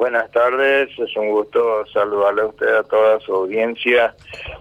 Buenas tardes, es un gusto saludarle a usted a toda su audiencia.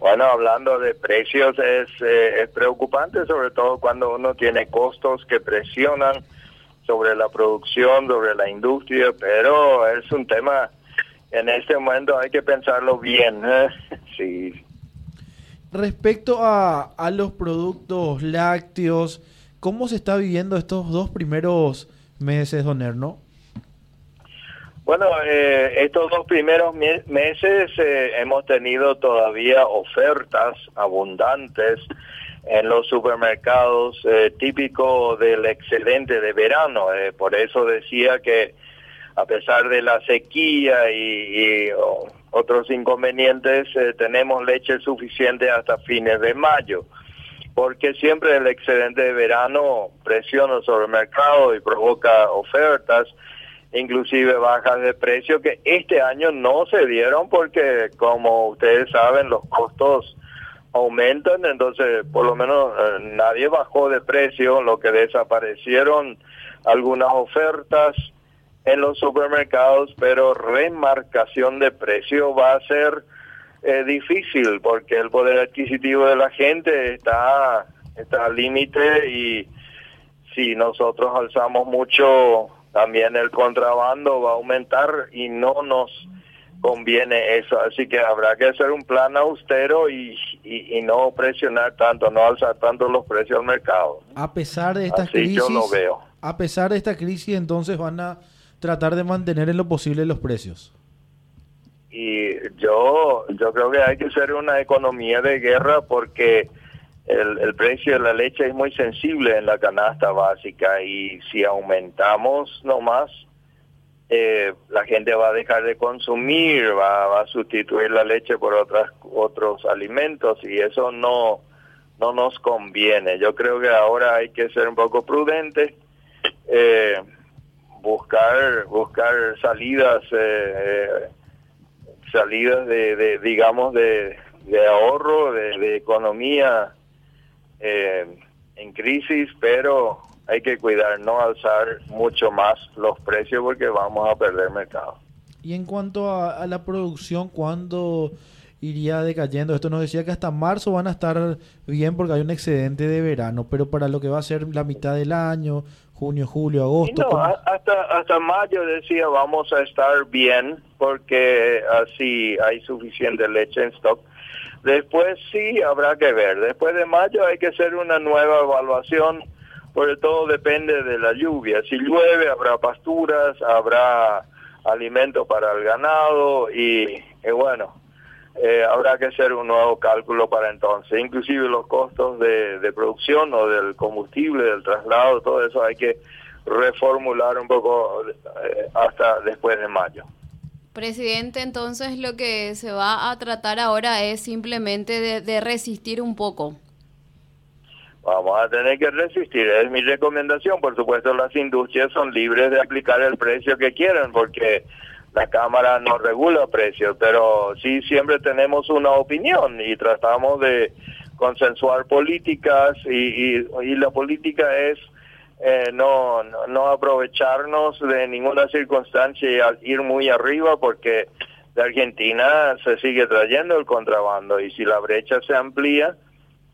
Bueno, hablando de precios, es, eh, es preocupante, sobre todo cuando uno tiene costos que presionan sobre la producción, sobre la industria, pero es un tema, en este momento hay que pensarlo bien. ¿eh? Sí. Respecto a, a los productos lácteos, ¿cómo se está viviendo estos dos primeros meses, don Erno? Bueno, eh, estos dos primeros meses eh, hemos tenido todavía ofertas abundantes en los supermercados, eh, típico del excedente de verano. por eso decía que a pesar de la sequía y, otros inconvenientes, tenemos leche suficiente hasta fines de mayo porque siempre el excedente de verano presiona sobre el mercado y provoca ofertas inclusive bajas de precio que este año no se dieron porque como ustedes saben los costos aumentan, entonces por lo menos eh, nadie bajó de precio, lo que desaparecieron algunas ofertas en los supermercados, pero remarcación de precio va a ser eh, difícil porque el poder adquisitivo de la gente está, está al límite y si nosotros alzamos mucho también el contrabando va a aumentar y no nos conviene eso. Así que habrá que hacer un plan austero y, y, no presionar tanto, no alzar tanto los precios al mercado. A pesar de esta crisis, yo lo veo. A pesar de esta crisis, entonces van a tratar de mantener en lo posible los precios. Y yo, yo creo que hay que hacer una economía de guerra porque el, precio de la leche es muy sensible en la canasta básica y si aumentamos nomás, eh, la gente va a dejar de consumir, va, a sustituir la leche por otras, otros alimentos y eso no, no nos conviene. Yo creo que ahora hay que ser un poco prudente, eh, buscar, buscar salidas, eh, salidas de, digamos, de, ahorro, de economía eh, en crisis, pero hay que cuidar, no alzar mucho más los precios porque vamos a perder mercado. Y en cuanto a, la producción, ¿cuándo iría decayendo? Esto nos decía que hasta marzo van a estar bien porque hay un excedente de verano, pero para lo que va a ser la mitad del año, junio, julio, agosto. No, hasta, hasta mayo decía vamos a estar bien porque así hay suficiente leche en stock Después sí habrá que ver. Después de mayo hay que hacer una nueva evaluación, porque todo depende de la lluvia. Si llueve habrá pasturas, habrá alimento para el ganado y, bueno, eh, habrá que hacer un nuevo cálculo para entonces. Inclusive los costos de, de producción o del combustible, del traslado, todo eso hay que reformular un poco eh, hasta después de mayo. Presidente, entonces lo que se va a tratar ahora es simplemente de, resistir un poco. Vamos a tener que resistir, es mi recomendación. Por supuesto, las industrias son libres de aplicar el precio que quieran porque la Cámara no regula precios, pero sí siempre tenemos una opinión y tratamos de consensuar políticas y, y la política es eh, no, no, aprovecharnos de ninguna circunstancia y ir muy arriba porque de Argentina se sigue trayendo el contrabando y si la brecha se amplía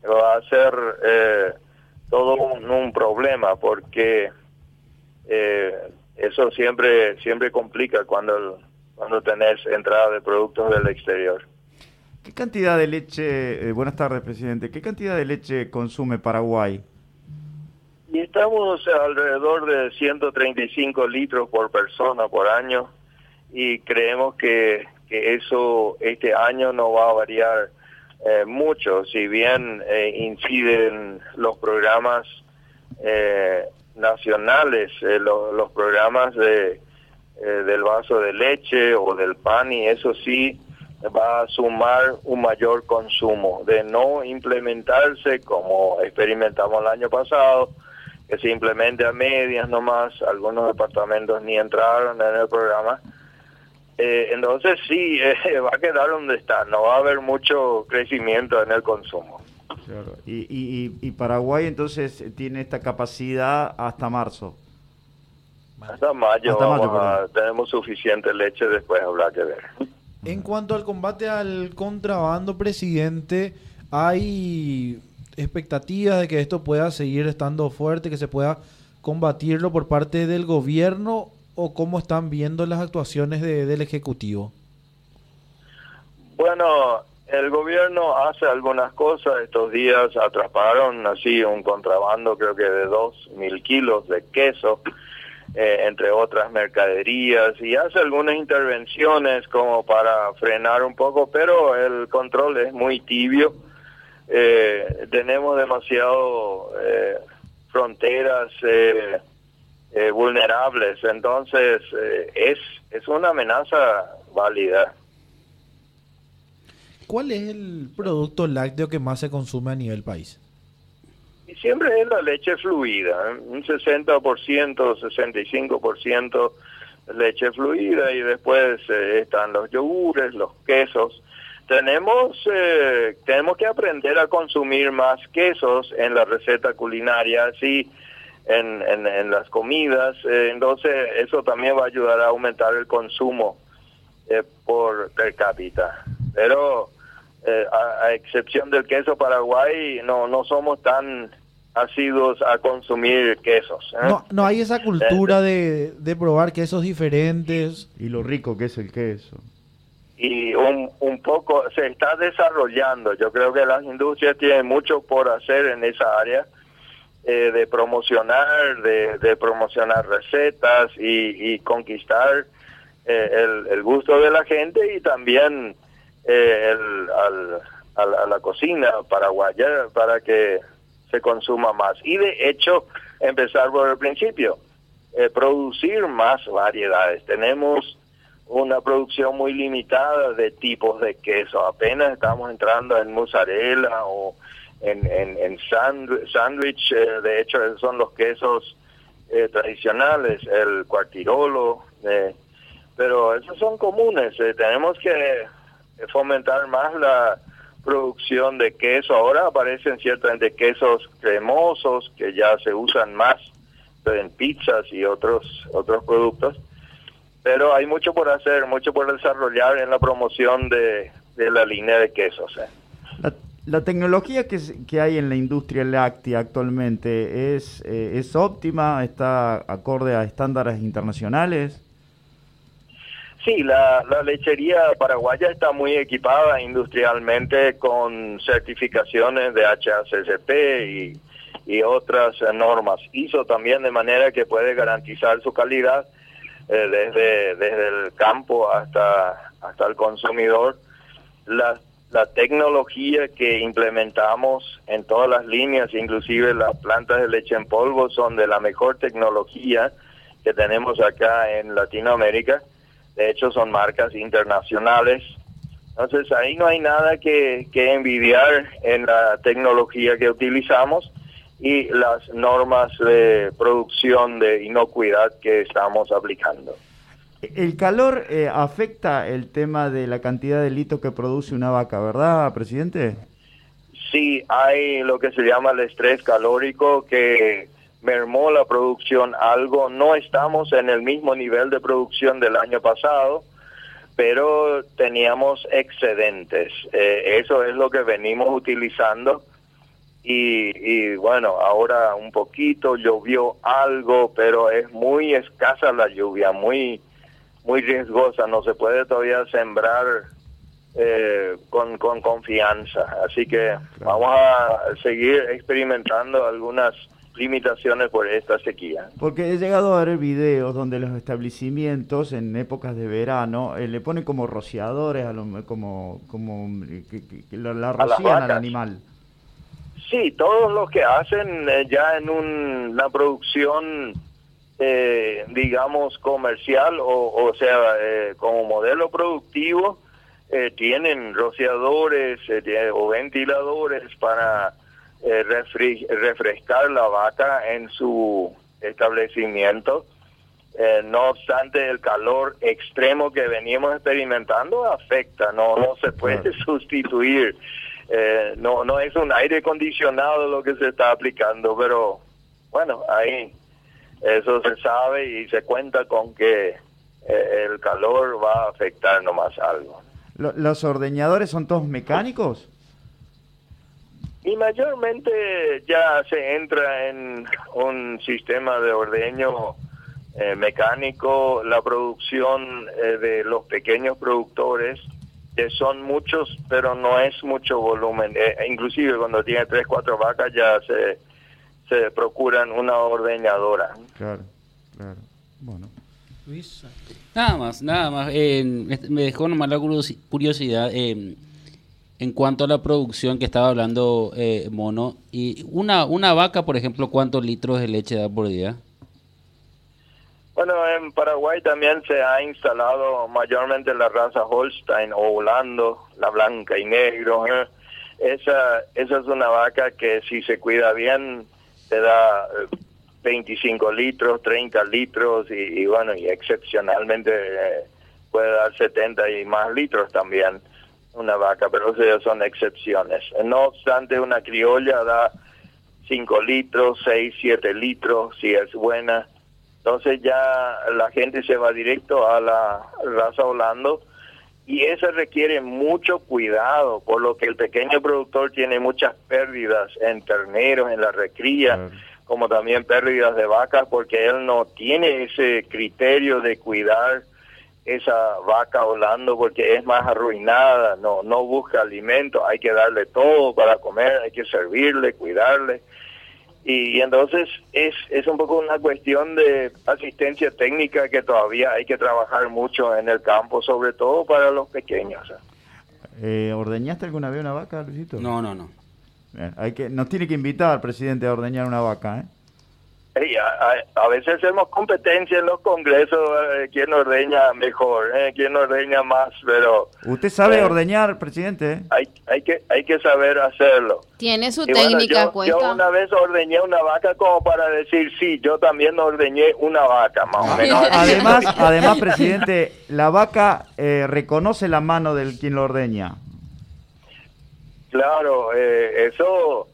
va a ser eh, todo un, problema porque eh, eso siempre siempre complica cuando cuando tenés entrada de productos del exterior. ¿Qué cantidad de leche, buenas tardes presidente, qué cantidad de leche consume Paraguay? Y estamos alrededor de 135 litros por persona por año y creemos que, que eso este año no va a variar eh, mucho, si bien eh, inciden los programas eh, nacionales, los programas de, del vaso de leche o del pan y eso sí va a sumar un mayor consumo. De no implementarse como experimentamos el año pasado, que simplemente a medias nomás, algunos departamentos ni entraron en el programa. Eh, entonces sí, eh, va a quedar donde está, no va a haber mucho crecimiento en el consumo. Y, y, y Paraguay entonces tiene esta capacidad hasta marzo. Hasta mayo, tenemos suficiente leche, después habrá que ver. En cuanto al combate al contrabando, presidente, ¿hay expectativas de que esto pueda seguir estando fuerte, que se pueda combatirlo por parte del gobierno o cómo están viendo las actuaciones del Ejecutivo? Bueno, el gobierno hace algunas cosas. Estos días atraparon así un contrabando, creo que de dos mil kilos de queso, eh, entre otras mercaderías, y hace algunas intervenciones como para frenar un poco, pero el control es muy tibio. Eh, tenemos demasiado eh, fronteras vulnerables, entonces es, es una amenaza válida. ¿Cuál es el producto lácteo que más se consume a nivel país? Siempre es la leche fluida, ¿eh? un 60%, 65% leche fluida y después eh, están los yogures, los quesos. Tenemos, eh, tenemos que aprender a consumir más quesos en la receta culinaria, así en, en, las comidas, entonces eso también va a ayudar a aumentar el consumo por per cápita. Pero eh, a, excepción del queso paraguay, no, no somos tan asiduos a consumir quesos. ¿eh? No, no hay esa cultura de, de probar quesos diferentes. Y lo rico que es el queso. Y un, un poco se está desarrollando. Yo creo que las industrias tienen mucho por hacer en esa área. Eh, de promocionar, de, de, promocionar recetas y, y conquistar el, el, gusto de la gente y también eh, el, al, a, la cocina paraguaya para que se consuma más. Y de hecho, empezar por el principio, eh, producir más variedades. Tenemos una producción muy limitada de tipos de queso. Apenas estamos entrando en mozzarella o en, en, en sándwich. Eh, de hecho, son los quesos eh, tradicionales, el cuartirolo. pero esos son comunes. tenemos que fomentar más la producción de queso. Ahora aparecen ciertamente quesos cremosos que ya se usan más en pizzas y otros otros productos. Pero hay mucho por hacer, mucho por desarrollar en la promoción de, la línea de quesos. ¿eh? La, tecnología que, que, hay en la industria láctea actualmente es, eh, es óptima, está acorde a estándares internacionales. Sí, la, lechería paraguaya está muy equipada industrialmente con certificaciones de HACCP y, otras normas ISO también, de manera que puede garantizar su calidad eh, desde, desde el campo hasta, hasta el consumidor. La, la tecnología que implementamos en todas las líneas, inclusive las plantas de leche en polvo, son de la mejor tecnología que tenemos acá en Latinoamérica de hecho son marcas internacionales. Entonces ahí no hay nada que, envidiar en la tecnología que utilizamos y las normas de producción de inocuidad que estamos aplicando. El calor eh, afecta el tema de la cantidad de litro que produce una vaca, ¿verdad, presidente? Sí, hay lo que se llama el estrés calórico que mermó la producción algo. No estamos en el mismo nivel de producción del año pasado, pero teníamos excedentes. Eh, eso es lo que venimos utilizando. Y, bueno, ahora un poquito llovió algo, pero es muy escasa la lluvia, muy muy riesgosa, no se puede todavía sembrar eh, con, con confianza. Así que vamos a seguir experimentando algunas limitaciones por esta sequía. Porque he llegado a ver videos donde los establecimientos en épocas de verano eh, le ponen como rociadores, a como, como que, la, rocían al animal. Sí, todos los que hacen eh, ya en una producción, eh, digamos, comercial o, o sea, como modelo productivo, tienen rociadores o ventiladores para eh, refrescar la vaca en su establecimiento. Eh, no obstante, el calor extremo que veníamos experimentando afecta, no, no se puede sustituir. Eh, no, no es un aire acondicionado lo que se está aplicando, pero bueno, ahí Eso se sabe y se cuenta con que eh, el calor va a afectar nomás algo. ¿Los ordeñadores son todos mecánicos? Y mayormente ya se entra en un sistema de ordeño eh, mecánico, la producción eh, de los pequeños productores, que son muchos, pero no es mucho volumen. inclusive cuando tiene tres, cuatro vacas ya se, se procuran una ordeñadora. Claro, claro. Bueno. Nada más, nada más. me dejó nomás la curiosidad en cuanto a la producción que estaba hablando eh, Mono. y una, una vaca, por ejemplo, ¿cuántos litros de leche da por día? Bueno, en Paraguay también se ha instalado mayormente la raza Holstein o Holando, la blanca y negro. ¿eh? Esa, esa es una vaca que si se cuida bien te da 25 litros, 30 litros y, bueno, y excepcionalmente eh, puede dar 70 y más litros también una vaca, pero son excepciones. No obstante, una criolla da 5 litros, 6, 7 litros si es buena. Entonces ya la gente se va directo a la raza Holando y eso requiere mucho cuidado, por lo que el pequeño productor tiene muchas pérdidas en terneros, en la recría como también pérdidas de vacas, porque él no tiene ese criterio de cuidar esa vaca volando porque es más arruinada, no, no busca alimento, hay que darle todo para comer, hay que servirle, cuidarle. Y, entonces es, es un poco una cuestión de asistencia técnica que todavía hay que trabajar mucho en el campo, sobre todo para los pequeños. Eh, ¿Ordeñaste alguna vez una vaca, Luisito? No, no, no. Eh, hay que, nos tiene que invitar al presidente a ordeñar una vaca, ¿eh? A, veces hacemos competencia en los congresos, eh, quién ordeña mejor, eh, quién ordeña más, pero... ¿Usted sabe eh, ordeñar, presidente? Hay, hay, que, hay que saber hacerlo. Tiene su técnica, yo, yo, una vez ordeñé una vaca como para decir, sí, yo también ordeñé una vaca, más o menos. además, además, presidente, la vaca reconoce la mano del quien lo ordeña. Claro, eh, eso,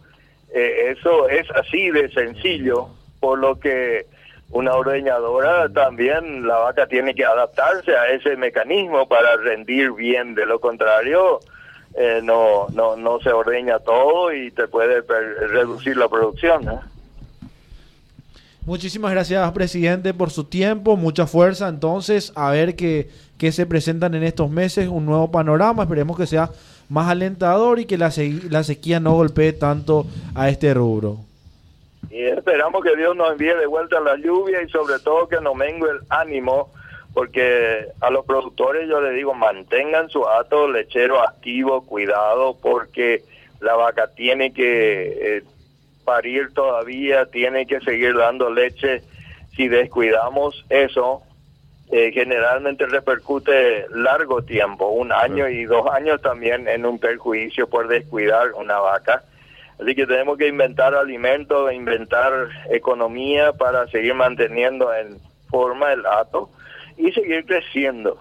eh, eso es así de sencillo, por lo que una ordeñadora también, la vaca tiene que adaptarse a ese mecanismo para rendir bien, de lo contrario, eh, no, no, no se ordeña todo y te puede reducir la producción. Muchísimas gracias, presidente, por su tiempo, mucha fuerza. Entonces, a ver qué, qué se presentan en estos meses, un nuevo panorama. Esperemos que sea más alentador y que la, la sequía no golpee tanto a este rubro. Y esperamos que Dios nos envíe de vuelta la lluvia y sobre todo que nos mengue el ánimo, porque a los productores yo les digo, mantengan su ato lechero activo, cuidado, porque la vaca tiene que eh, parir todavía, tiene que seguir dando leche. Si descuidamos eso, eh, generalmente repercute largo tiempo, un año y dos años también en un perjuicio por descuidar una vaca. Así que tenemos que inventar alimentos, inventar economía para seguir manteniendo en forma el hato y seguir creciendo.